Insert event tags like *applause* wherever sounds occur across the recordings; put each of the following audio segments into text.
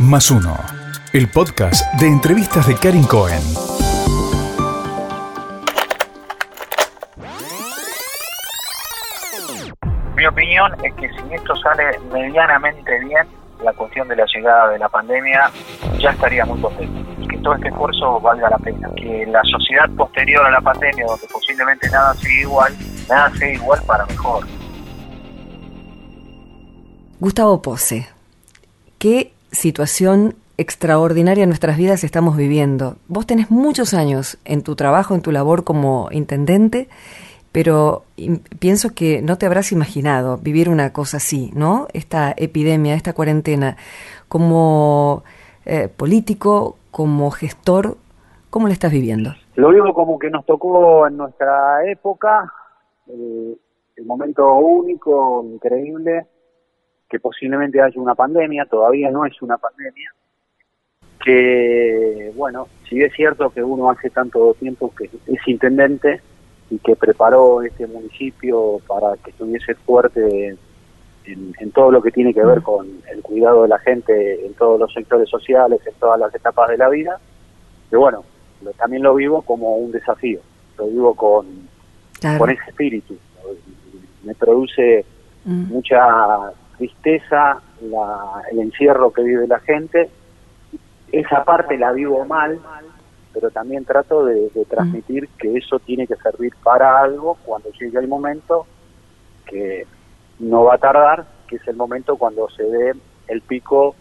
Más uno. El podcast de entrevistas de Karin Cohen. Mi opinión es que si esto sale medianamente bien, la cuestión de la llegada de la pandemia ya estaría muy contento. Que todo este esfuerzo valga la pena. Que la sociedad posterior a la pandemia, donde posiblemente nada sigue igual, nada sigue igual para mejor. Gustavo Pose, ¿qué situación extraordinaria en nuestras vidas estamos viviendo? Vos tenés muchos años en tu trabajo, en tu labor como intendente, pero pienso que no te habrás imaginado vivir una cosa así, ¿no? Esta epidemia, esta cuarentena, como eh, político, como gestor, ¿cómo la estás viviendo? Lo vivo como que nos tocó en nuestra época, eh, el momento único, increíble, que posiblemente haya una pandemia, todavía no es una pandemia, que, bueno, si es cierto que uno hace tanto tiempo que es intendente y que preparó este municipio para que estuviese fuerte en, en todo lo que tiene que ver con el cuidado de la gente en todos los sectores sociales, en todas las etapas de la vida, que bueno, lo- también lo vivo como un desafío, lo vivo con, Claro. con ese espíritu. Me produce Mm. mucha tristeza la- el encierro que vive la gente. Esa parte la vivo mal, pero también trato de, de transmitir que eso tiene que servir para algo cuando llegue el momento que no va a tardar, que es el momento cuando se dé el pico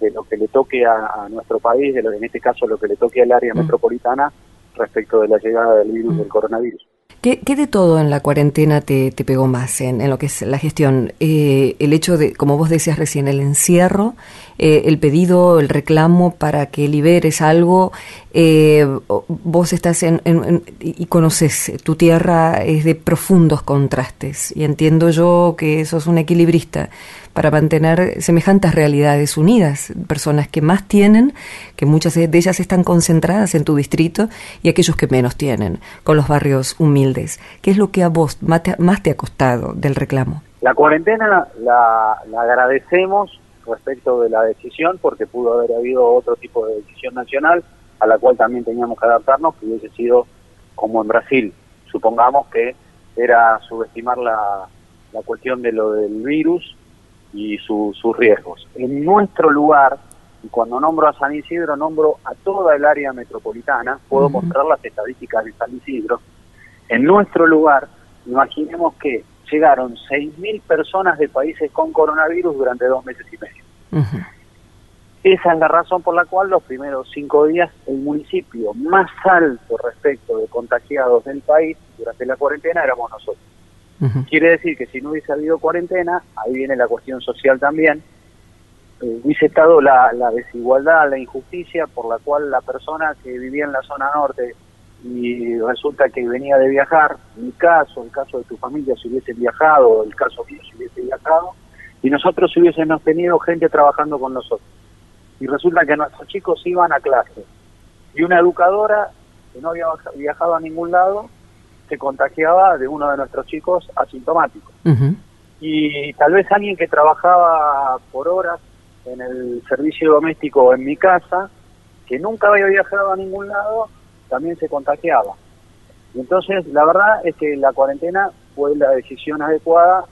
de lo que le toque a, a nuestro país, de lo, en este caso lo que le toque al área Mm. metropolitana respecto de la llegada del virus del coronavirus. ¿Qué, de todo en la cuarentena te, te pegó más en, lo que es la gestión? Eh, el hecho de, como vos decías recién, el encierro, eh, el pedido, el reclamo para que liberes algo. eh, vos estás en- en- y conoces, tu tierra es de profundos contrastes y entiendo yo que sos un equilibrista para mantener semejantes realidades unidas, personas que más tienen, que muchas de ellas están concentradas en tu distrito y aquellos que menos tienen, con los barrios humildes. ¿Qué es lo que a vos más te, ha costado del reclamo? La cuarentena la, la agradecemos respecto de la decisión porque pudo haber habido otro tipo de decisión nacional a la cual también teníamos que adaptarnos, que hubiese sido como en Brasil. Supongamos que era subestimar la, la cuestión de lo del virus y su- sus riesgos. En nuestro lugar, y cuando nombro a San Isidro, nombro a toda el área metropolitana, puedo mostrar las estadísticas de San Isidro. En nuestro lugar, imaginemos que llegaron 6.000 personas de países con coronavirus durante dos meses y medio. Esa es la razón por la cual los primeros cinco días el municipio más alto respecto de contagiados del país durante la cuarentena éramos nosotros. Quiere decir que si no hubiese habido cuarentena, ahí viene la cuestión social también, eh, hubiese estado la, la desigualdad, la injusticia por la cual la persona que vivía en la zona norte y resulta que venía de viajar, mi caso, el caso de tu familia si hubiese viajado, el caso mío si hubiese viajado, y nosotros si hubiésemos tenido gente trabajando con nosotros. Y resulta que nuestros chicos iban a clase. Y una educadora que no había viajado a ningún lado se contagiaba de uno de nuestros chicos asintomáticos Ujú. y tal vez alguien que trabajaba por horas en el servicio doméstico en mi casa, que nunca había viajado a ningún lado, también se contagiaba. Y entonces, la verdad es que la cuarentena fue la decisión adecuada.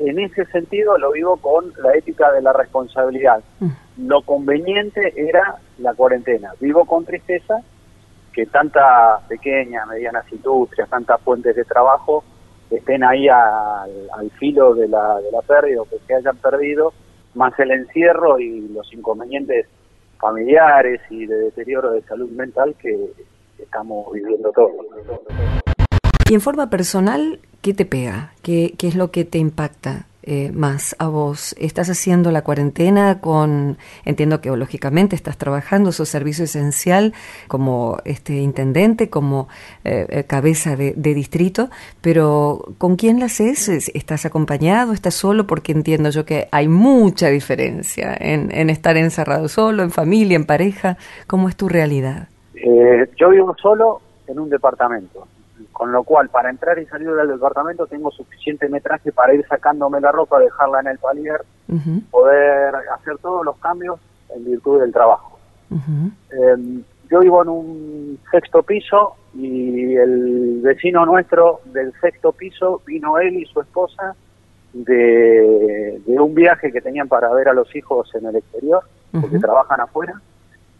En ese sentido, lo vivo con la ética de la responsabilidad. Lo conveniente era la cuarentena. Vivo con tristeza que tantas pequeñas, medianas industrias, tantas fuentes de trabajo estén ahí al, filo de la, de la pérdida o que se hayan perdido, más el encierro y los inconvenientes familiares y de deterioro de salud mental que estamos viviendo todos. Y en forma personal, ¿qué te pega? ¿Qué, qué es lo que te impacta? Eh, más a vos. ¿Estás haciendo la cuarentena con, entiendo que lógicamente estás trabajando su servicio esencial como este intendente, como eh, eh, cabeza de, distrito, pero ¿con quién la haces? ¿Estás acompañado? ¿Estás solo? Porque entiendo yo que hay mucha diferencia en, en estar encerrado solo, en familia, en pareja. ¿Cómo es tu realidad? yo vivo solo en un departamento con lo cual para entrar y salir del departamento tengo suficiente metraje para ir sacándome la ropa, dejarla en el palier, poder hacer todos los cambios en virtud del trabajo. Em, yo vivo en un sexto piso y el vecino nuestro del sexto piso vino él y su esposa de, de un viaje que tenían para ver a los hijos en el exterior, porque trabajan afuera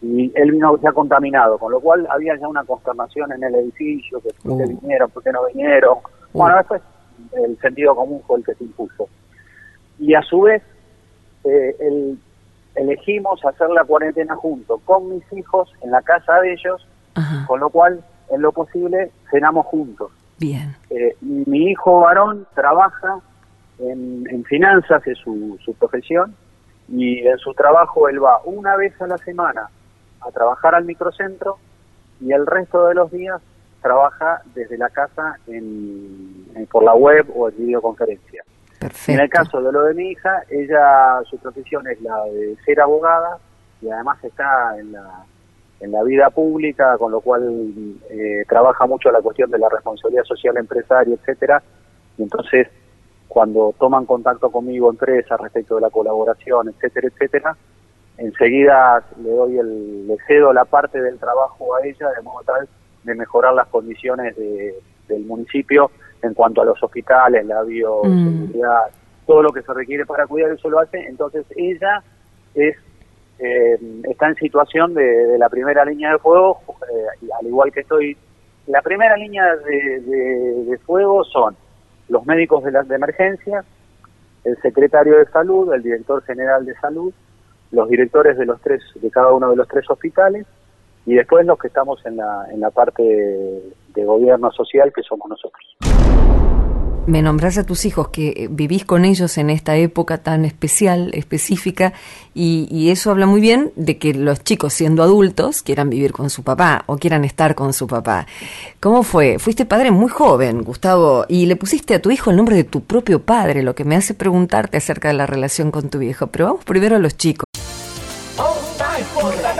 y él vino ya contaminado, con lo cual había ya una consternación en el edificio, que por qué uh. vinieron, por qué no vinieron. Uh. Bueno, eso es el sentido común fue el que se impuso. Y a su vez, eh, el, elegimos hacer la cuarentena junto con mis hijos en la casa de ellos, con lo cual, en lo posible, cenamos juntos. Bien. Eh, mi hijo varón trabaja en, en finanzas, es su, su profesión, y en su trabajo él va una vez a la semana a trabajar al microcentro y el resto de los días trabaja desde la casa en, por la web o en videoconferencia. En el caso de lo de mi hija, ella, su profesión es la de ser abogada y además está en la, en la vida pública, con lo cual eh, trabaja mucho la cuestión de la responsabilidad social empresaria, etcétera. Y entonces, cuando toman contacto conmigo empresas respecto de la colaboración, etcétera, etcétera, enseguida le doy el, le cedo la parte del trabajo a ella de modo tal de mejorar las condiciones del municipio en cuanto a los hospitales, la bioseguridad, mm. todo lo que se requiere para cuidar eso lo hace. Entonces ella es eh, está en situación de, la primera línea de fuego, eh, al igual que estoy. La primera línea de, fuego son los médicos de, las de emergencia, el secretario de salud, el director general de salud, los directores de los tres de cada uno de los tres hospitales y después los que estamos en la, en la parte de gobierno social que somos nosotros. Me nombras a tus hijos que eh, vivís con ellos en esta época tan especial, específica, y, y, eso habla muy bien de que los chicos siendo adultos quieran vivir con su papá o quieran estar con su papá. ¿Cómo fue? Fuiste padre muy joven, Gustavo, y le pusiste a tu hijo el nombre de tu propio padre, lo que me hace preguntarte acerca de la relación con tu viejo. Pero vamos primero a los chicos.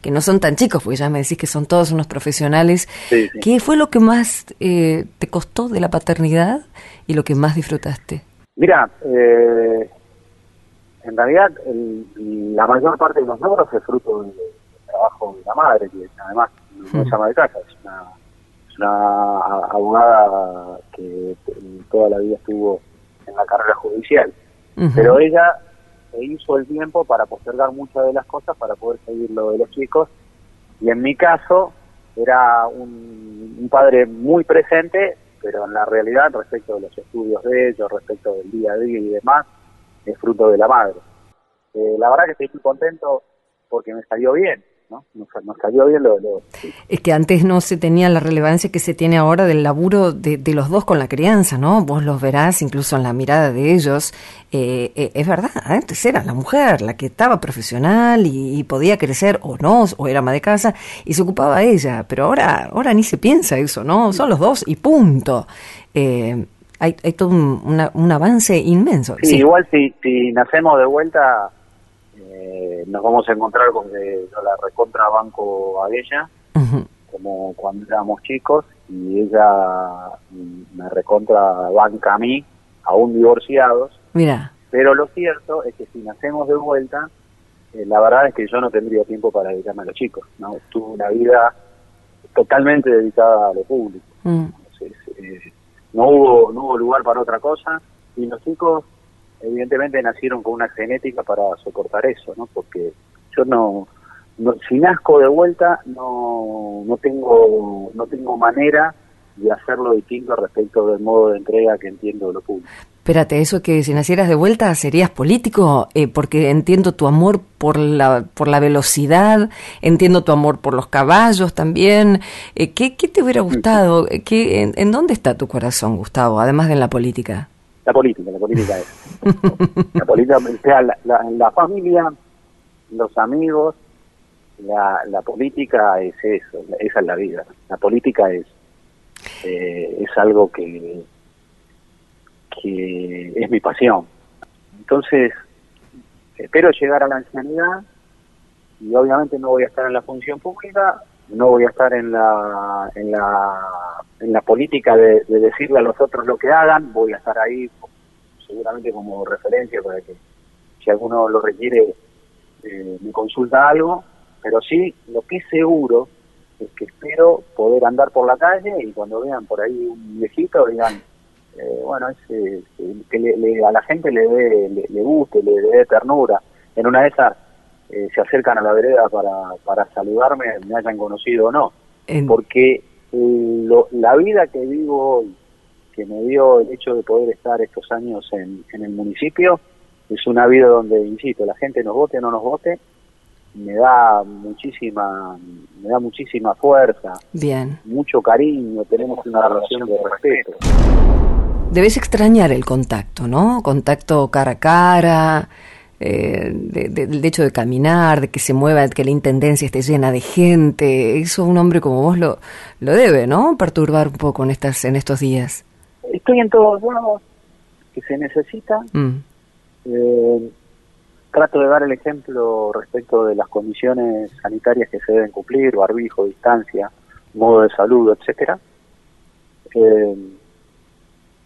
que no son tan chicos, porque ya me decís que son todos unos profesionales. ¿Qué fue lo que más eh, te costó de la paternidad y lo que más disfrutaste? Mira, eh, en realidad la mayor parte de los logros es fruto del, trabajo de la madre, que además no es ama de casa, es una, abogada que toda la vida estuvo en la carrera judicial. Pero ella se hizo el tiempo para postergar muchas de las cosas para poder seguir lo de los chicos. Y en mi caso, era un, padre muy presente, pero en la realidad, respecto de los estudios de ellos, respecto del día a día y demás, es fruto de la madre. Eh, la verdad que estoy muy contento porque me salió bien. ¿No? Nos, cayó bien lo, Es que antes no se tenía la relevancia que se tiene ahora del laburo de, los dos con la crianza, ¿no? Vos los verás incluso en la mirada de ellos. Eh, eh, es verdad, antes era la mujer la que estaba profesional y, podía crecer o no, o era ama de casa y se ocupaba ella, pero ahora, ahora ni se piensa eso, ¿no? Son los dos y punto. Eh, hay, hay todo un, avance inmenso. Sí, Igual si, si nacemos de vuelta eh, nos vamos a encontrar con que yo la recontra banco a ella, como cuando éramos chicos, y ella me recontra banca a mí, aún divorciados. Mira. Pero lo cierto es que si nacemos de vuelta, eh, la verdad es que yo no tendría tiempo para dedicarme a los chicos, ¿no? Tuve una vida totalmente dedicada a lo público. Mm. Eh, no hubo no hubo lugar para otra cosa y los chicos evidentemente nacieron con una genética para soportar eso, ¿no? Porque yo no, no si nazco de vuelta no, no tengo no tengo manera de hacerlo distinto respecto del modo de entrega que entiendo de lo público. Espérate, eso que si nacieras de vuelta serías político, eh, porque entiendo tu amor por la, por la velocidad, entiendo tu amor por los caballos también. Eh, ¿qué, ¿Qué te hubiera gustado? ¿Qué, en, en, dónde está tu corazón, Gustavo, además de en la política? La política, la política es. *laughs* la política, o sea, la, la, la familia, los amigos, la, la política es eso, esa es la vida. La política es, eh, es algo que que es mi pasión. Entonces, espero llegar a la ancianidad y obviamente no voy a estar en la función pública, no voy a estar en la en la, en la política de, de decirle a los otros lo que hagan, voy a estar ahí seguramente como referencia para que si alguno lo requiere eh, me consulta algo, pero sí, lo que es seguro es que espero poder andar por la calle y cuando vean por ahí un viejito digan, eh, bueno, eh, que le, le, a la gente le dé, le, le, guste, le dé ternura. En una de esas eh, se acercan a la vereda para, para saludarme, me hayan conocido o no. En- Porque eh, lo- la vida que vivo hoy, que me dio el hecho de poder estar estos años en, en el municipio, es una vida donde, insisto, la gente nos vote o no nos vote, me da muchísima, me da muchísima fuerza, Bien. mucho cariño, tenemos una relación de respeto. Debes extrañar el contacto, ¿no? Contacto cara a cara, eh, de- de- del hecho de caminar, de que se mueva, que la intendencia esté llena de gente. Eso un hombre como vos lo, lo debe, ¿no? Perturbar un poco en, estas, en estos días. Estoy en todos lados que se necesita. Mm. Eh, trato de dar el ejemplo respecto de las condiciones sanitarias que se deben cumplir, barbijo, distancia, modo de salud, etcétera. Eh,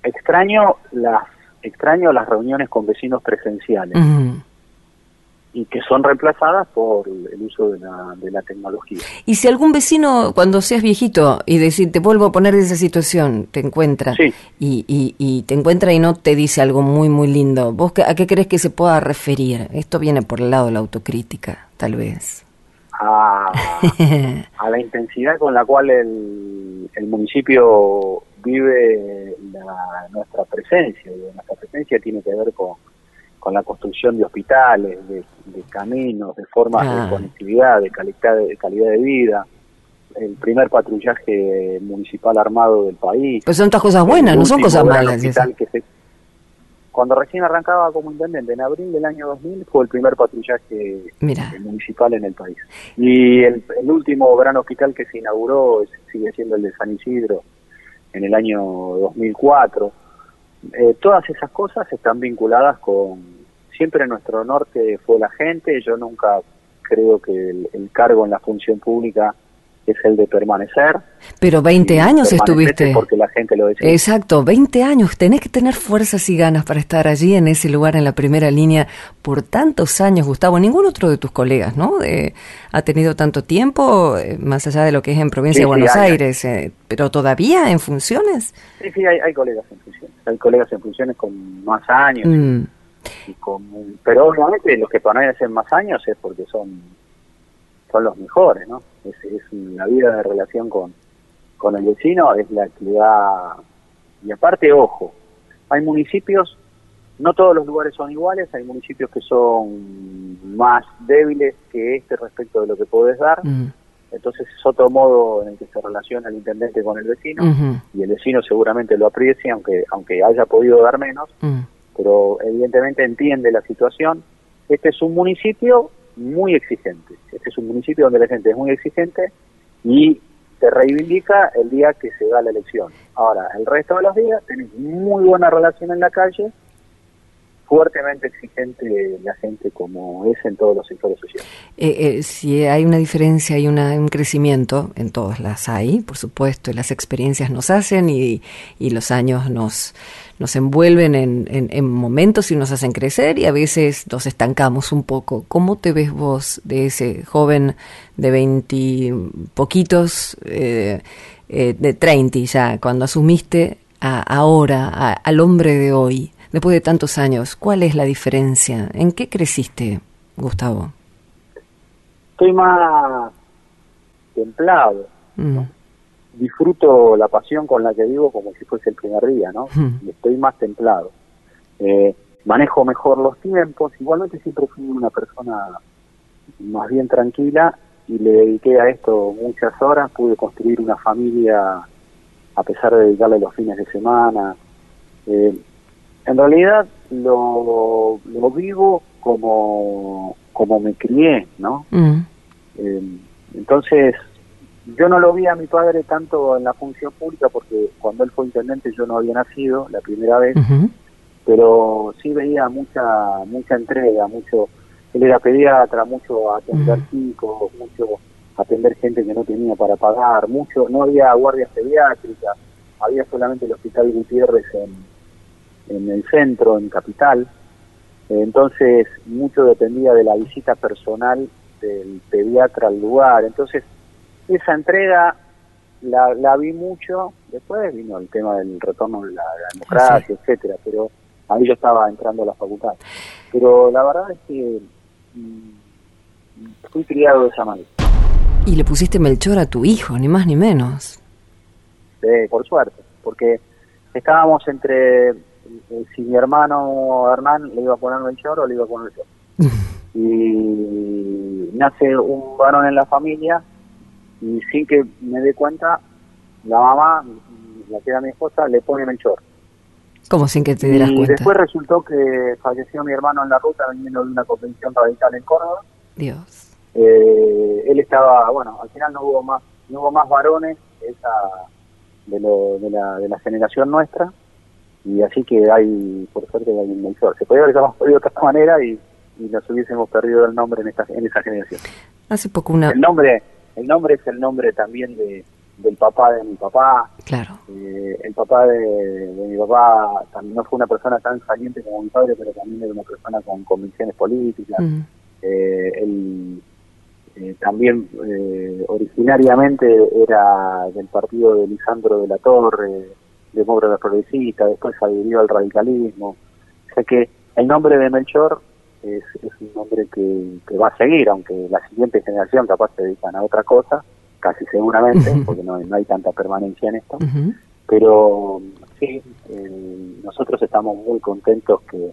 extraño las extraño las reuniones con vecinos presenciales y que son reemplazadas por el uso de la, de la tecnología. Y si algún vecino, cuando seas viejito, y decir, te vuelvo a poner en esa situación, te encuentra, Sí. y, y, y te encuentra y no te dice algo muy, muy lindo, ¿vos a qué crees que se pueda referir? Esto viene por el lado de la autocrítica, tal vez. A, a la intensidad con la cual el, el municipio vive nuestra presencia. Digo, nuestra presencia tiene que ver con, con la construcción de hospitales, de, de caminos, de formas Ah. de conectividad, de calidad, de calidad de vida. El primer patrullaje municipal armado del país. Pues son todas cosas buenas, no son cosas malas. que se- Cuando recién arrancaba como intendente, en abril del año 2000, fue el primer patrullaje Mira. eh, municipal en el país. Y el, el último gran hospital que se inauguró sigue siendo el de San Isidro en el año 2004. Eh, todas esas cosas están vinculadas con... Siempre nuestro norte fue la gente, yo nunca creo que el, el cargo en la función pública es el de permanecer. Pero 20 Y años estuviste. Porque la gente lo decía. Exacto, 20 años. Tenés que tener fuerzas y ganas para estar allí en ese lugar, en la primera línea, por tantos años, Gustavo. Ningún otro de tus colegas, ¿no? Eh, ha tenido tanto tiempo, eh, más allá de lo que es en provincia Sí, de sí, Buenos hay- Aires, eh, pero todavía en funciones. Sí, sí, hay, hay colegas en funciones. Hay colegas en funciones con más años. Mm, y con, pero obviamente los que permanecen más años es porque son son los mejores, ¿no? Es, es la vida de relación con, con el vecino, es la que da... Y aparte, ojo, hay municipios, no todos los lugares son iguales, hay municipios que son más débiles que este respecto de lo que podés dar, mm, entonces es otro modo en el que se relaciona el intendente con el vecino, y el vecino seguramente lo aprecia, aunque, aunque haya podido dar menos, mm. pero evidentemente entiende la situación. Este es un municipio muy exigente. Este es un municipio donde la gente es muy exigente y se reivindica el día que se da la elección. Ahora, el resto de los días tenés muy buena relación en la calle, fuertemente exigente la gente como es en todos los sectores sociales. Eh, eh, si hay una diferencia, hay una, un crecimiento, en todas las hay, por supuesto, y las experiencias nos hacen y, y los años nos, nos envuelven en, en- en momentos y nos hacen crecer y a veces nos estancamos un poco. ¿Cómo te ves vos de ese joven de veinti poquitos, eh, eh, de 30 ya, cuando asumiste a, ahora, a- al hombre de hoy? Después de tantos años, ¿cuál es la diferencia? ¿En qué creciste, Gustavo? Estoy más templado. Mm. Disfruto la pasión con la que vivo como si fuese el primer día, ¿no? Mm. Estoy más templado. Eh, manejo mejor los tiempos. Igualmente siempre fui una persona más bien tranquila y le dediqué a esto muchas horas. Pude construir una familia a pesar de dedicarle los fines de semana. Eh, en realidad lo, lo vivo como, como me crié, ¿no? Mm. Eh, entonces, yo no lo vi a mi padre tanto en la función pública porque cuando él fue intendente yo no había nacido la primera vez, pero sí veía mucha mucha entrega, mucho él era pediatra, mucho atender chicos, mucho atender gente que no tenía para pagar, mucho no había guardias pediátricas, había solamente el Hospital Gutiérrez en, en el centro, en Capital. Eh, Entonces, mucho dependía de la visita personal del pediatra al lugar. Entonces, esa entrega la, la vi mucho. Después vino el tema del retorno de la, la democracia, etcétera. Pero ahí yo estaba entrando a la facultad. Pero la verdad es que mm, fui criado de esa manera. Y le pusiste Melchor a tu hijo, ni más ni menos. Sí, por suerte, porque estábamos entre eh, si mi hermano Hernán le iba a poner Melchor o le iba a poner yo. *laughs* y nace un varón en la familia y sin que me dé cuenta, la mamá, la que era mi esposa, le pone Melchor. Como sin que te dieras y cuenta. después resultó que falleció mi hermano en la ruta viniendo de una convención radical en Córdoba. Dios. Eh, él estaba, bueno, al final no hubo más, no hubo más varones esa de, lo, de, la, de la generación nuestra y así que hay, por suerte, hay un Melchor. Se podría haber llamado de otra *laughs* manera y, y nos hubiésemos perdido el nombre en esta en esa generación. Hace poco una... El nombre, el nombre es el nombre también de del papá de mi papá. Claro. Eh, el papá de, de mi papá también no fue una persona tan saliente como mi padre, pero también era una persona con convicciones políticas. Mm. Eh, él eh, también eh, originariamente era del partido de Lisandro de la Torre, demócrata progresista, después adhirió al radicalismo. O sea que el nombre de Melchor es, es un nombre que, que va a seguir, aunque la siguiente generación capaz se dedican a otra cosa, casi seguramente, porque no, no hay tanta permanencia en esto. Pero sí, eh, nosotros estamos muy contentos que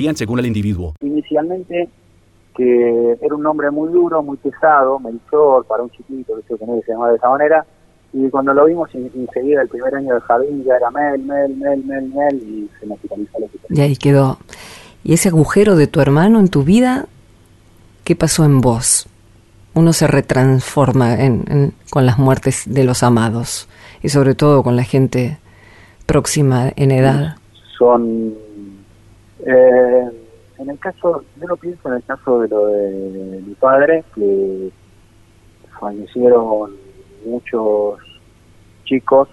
varían según el individuo. inicialmente que era un nombre muy duro, muy pesado, Melchor, para un chiquito, que se que se llamaba de esa manera, y cuando lo vimos en- enseguida el primer año de jardín ya era Mel, Mel, Mel, Mel, Mel, y se nos finalizó la situación. Y ahí quedó. ¿Y ese agujero de tu hermano en tu vida, qué pasó en vos? Uno se retransforma en- en- con las muertes de los amados y sobre todo con la gente próxima en edad. Son, eh, en el caso, yo lo pienso en el caso de lo de mi padre, que fallecieron muchos chicos,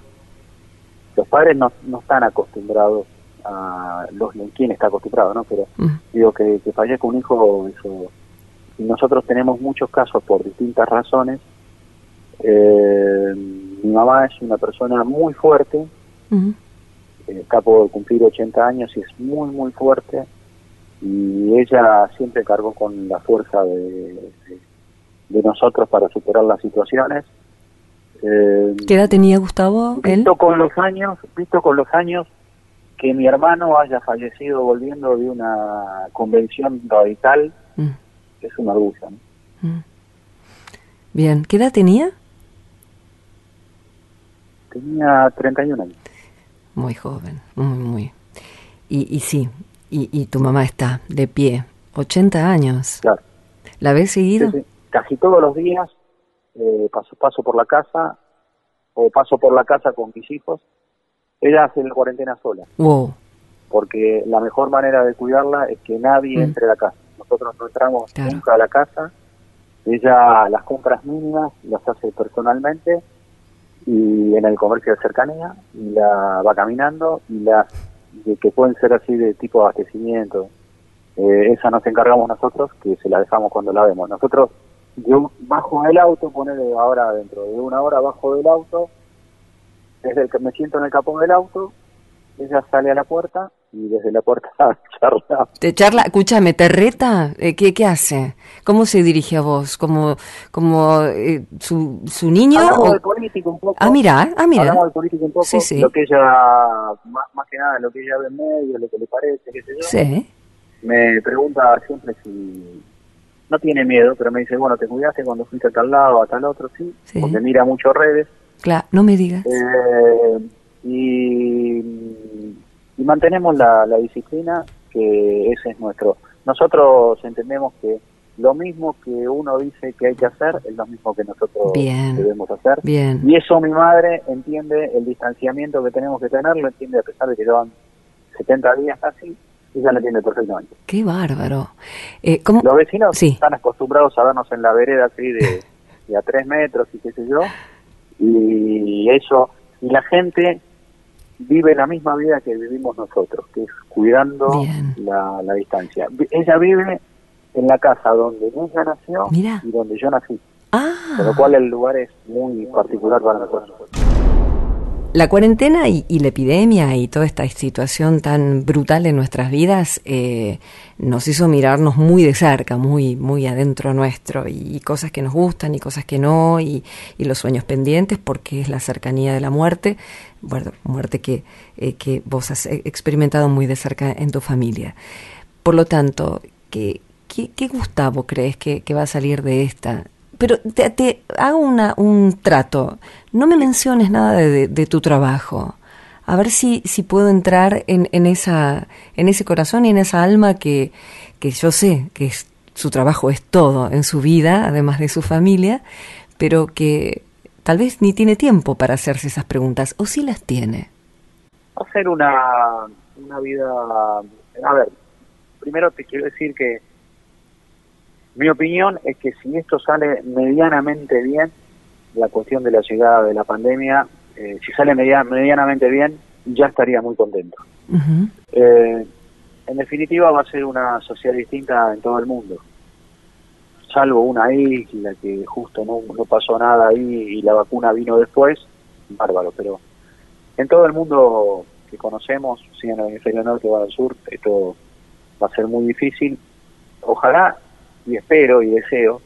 los padres no, no están acostumbrados a los quién está acostumbrado, ¿no? Pero Mm. digo que, que fallezca un hijo, eso. Y nosotros tenemos muchos casos por distintas razones. Eh, mi mamá es una persona muy fuerte, está por cumplir 80 años y es muy, muy fuerte. Y ella siempre cargó con la fuerza de, de- de nosotros para superar las situaciones. Eh, ¿Qué edad tenía Gustavo? Él. visto con los años, visto con los años que mi hermano haya fallecido volviendo de una convención radical, Mm, es un orgullo. ¿no? mm. Bien, ¿qué edad tenía? Tenía 31 años. Muy joven, muy, muy. Y, y sí, y, y tu mamá está de pie, 80 años. Claro. ¿La ves seguido? Sí, sí. Casi todos los días eh, paso, paso por la casa o paso por la casa con mis hijos. Ella hace la cuarentena sola. Wow. porque la mejor manera de cuidarla es que nadie Mm. entre a la casa. Nosotros no entramos Claro. nunca a la casa, ella las compras mínimas las hace personalmente y en el comercio de cercanía y la va caminando y las que pueden ser así de tipo abastecimiento. Eh, esa nos encargamos nosotros que se la dejamos cuando la vemos. Nosotros yo bajo del auto ponele ahora dentro de una hora bajo del auto desde el que me siento en el capón del auto ella sale a la puerta y desde la puerta *laughs* charla Te charla, escúchame, ¿te reta? Eh, ¿qué, ¿Qué hace? ¿Cómo se dirige a vos? ¿Como, como eh, su, su niño? hablamos o- de político un poco Ah, mira, ah, mira. hablamos de política un poco Sí, sí. lo que ella más, más que nada lo que ella ve en medio lo que le parece qué sé yo Sí. me pregunta siempre si no tiene miedo, pero me dice, bueno, te cuidaste cuando fuiste a tal lado, a tal otro, sí, Sí. porque mira mucho redes. Claro, no me digas. Eh, y, y mantenemos la, la disciplina, que ese es nuestro. Nosotros entendemos que lo mismo que uno dice que hay que hacer, es lo mismo que nosotros Bien. debemos hacer. Bien. Y eso mi madre entiende el distanciamiento que tenemos que tener, lo entiende a pesar de que llevan 70 días casi, ella lo entiende perfectamente. Qué bárbaro. Eh, ¿cómo? Los vecinos Sí. están acostumbrados a vernos en la vereda así de, *laughs* de a tres metros y qué sé yo, y eso, y la gente vive la misma vida que vivimos nosotros, que es cuidando la, la distancia. Ella vive en la casa donde ella nació Mira. y donde yo nací, Ah. con lo cual el lugar es muy particular para nosotros. La cuarentena y, y la epidemia y toda esta situación tan brutal en nuestras vidas eh, nos hizo mirarnos muy de cerca, muy, muy adentro nuestro, y, cosas que nos gustan y cosas que no, y, y los sueños pendientes, porque es la cercanía de la muerte, bueno, muerte que, eh, que vos has eh, experimentado muy de cerca en tu familia. Por lo tanto, ¿qué, qué, Gustavo crees que, va a salir de esta? Pero te, te hago una, un trato. No me menciones nada de tu trabajo. A ver si, si puedo entrar en, en, esa, en ese corazón y en esa alma que, que yo sé que es- su trabajo es todo en su vida, además de su familia, pero que tal vez ni tiene tiempo para hacerse esas preguntas, o sí las tiene. Va a ser una, una vida... A ver, primero te quiero decir que mi opinión es que si esto sale medianamente bien, la cuestión de la llegada de la pandemia, eh, si sale media- medianamente bien, ya estaría muy contento. Eh, en definitiva va a ser una sociedad distinta en todo el mundo, salvo una isla que justo no, no pasó nada ahí y la vacuna vino después, bárbaro, pero en todo el mundo que conocemos, sea en el hemisferio norte o al sur, esto va a ser muy difícil. Ojalá y espero y deseo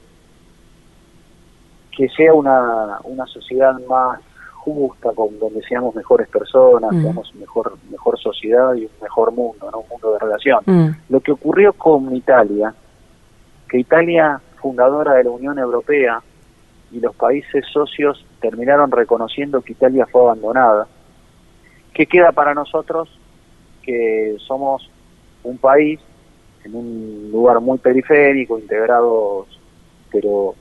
que sea una, una sociedad más justa, con donde seamos mejores personas, Mm. seamos mejor mejor sociedad y un mejor mundo, ¿no? un mundo de relación. Mm. Lo que ocurrió con Italia, que Italia, fundadora de la Unión Europea, y los países socios terminaron reconociendo que Italia fue abandonada. ¿Qué queda para nosotros? Que somos un país en un lugar muy periférico, integrados, pero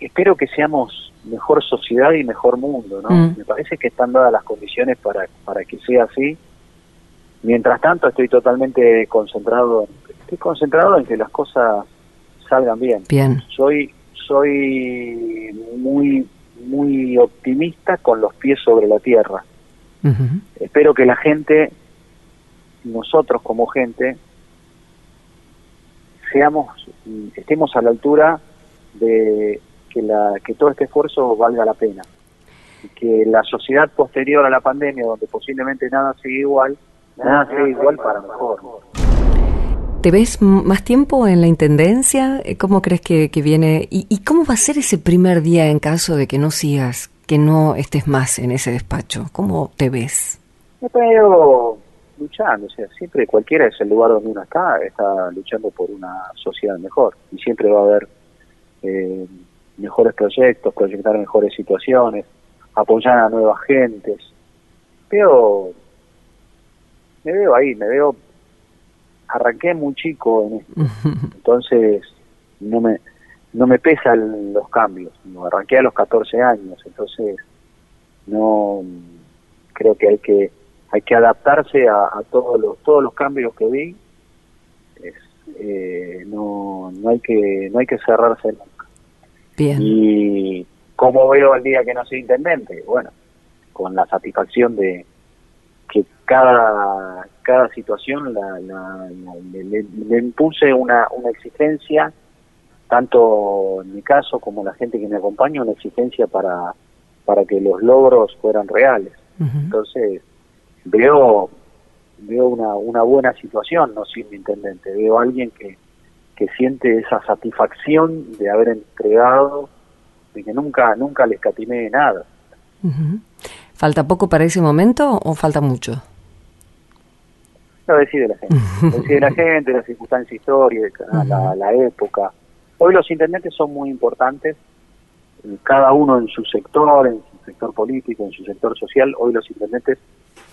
espero que seamos mejor sociedad y mejor mundo, ¿no? Mm. Me parece que están dadas las condiciones para, para que sea así. Mientras tanto, estoy totalmente concentrado, estoy concentrado en que las cosas salgan bien. Bien. Soy soy muy muy optimista con los pies sobre la tierra. Espero que la gente, nosotros como gente, seamos, estemos a la altura de que, la, que todo este esfuerzo valga la pena. Y que la sociedad posterior a la pandemia, donde posiblemente nada sigue igual, nada sigue igual para mejor. ¿Te ves más tiempo en la intendencia? Eh, ¿Cómo crees que, viene? ¿Y, y cómo va a ser ese primer día en caso de que no sigas, que no estés más en ese despacho? ¿Cómo te ves? Me veo luchando, o sea, siempre cualquiera es el lugar donde uno está, está luchando por una sociedad mejor y siempre va a haber eh, mejores proyectos, proyectar mejores situaciones, apoyar a nuevas gentes. Veo, me veo ahí, me veo, arranqué muy chico en esto, entonces no me no me pesan los cambios, no arranqué a los 14 años, entonces no creo que hay que hay que adaptarse a, a todos los todos los cambios que vi. Es, eh, no no hay que no hay que cerrarse nunca. Bien. y cómo veo el día que no soy intendente bueno con la satisfacción de que cada cada situación la, la- la- le, le- impuse una, una exigencia tanto en mi caso como la gente que me acompaña una exigencia para para que los logros fueran reales. Entonces veo veo una, una buena situación no siendo intendente veo a alguien que, que siente esa satisfacción de haber entregado de que nunca nunca le escatimé nada. Ujú. ¿Falta poco para ese momento o falta mucho? lo decide la gente *laughs* lo decide la gente la circunstancia histórica la, la época hoy los intendentes son muy importantes eh, cada uno en su sector en su sector político en su sector social hoy los intendentes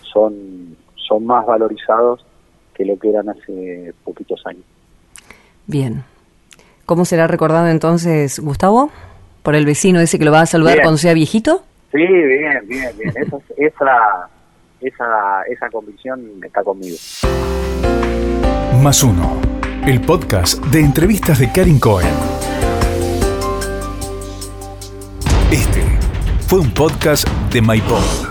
son son más valorizados que lo que eran hace poquitos años Bien. ¿Cómo será recordado entonces Gustavo? ¿Por el vecino ese que lo va a saludar Bien. cuando sea viejito? Sí, bien, bien, bien. Esa, esa, esa, esa convicción está conmigo. Más uno. El podcast de entrevistas de Karin Cohen. Este fue un podcast de MyPod.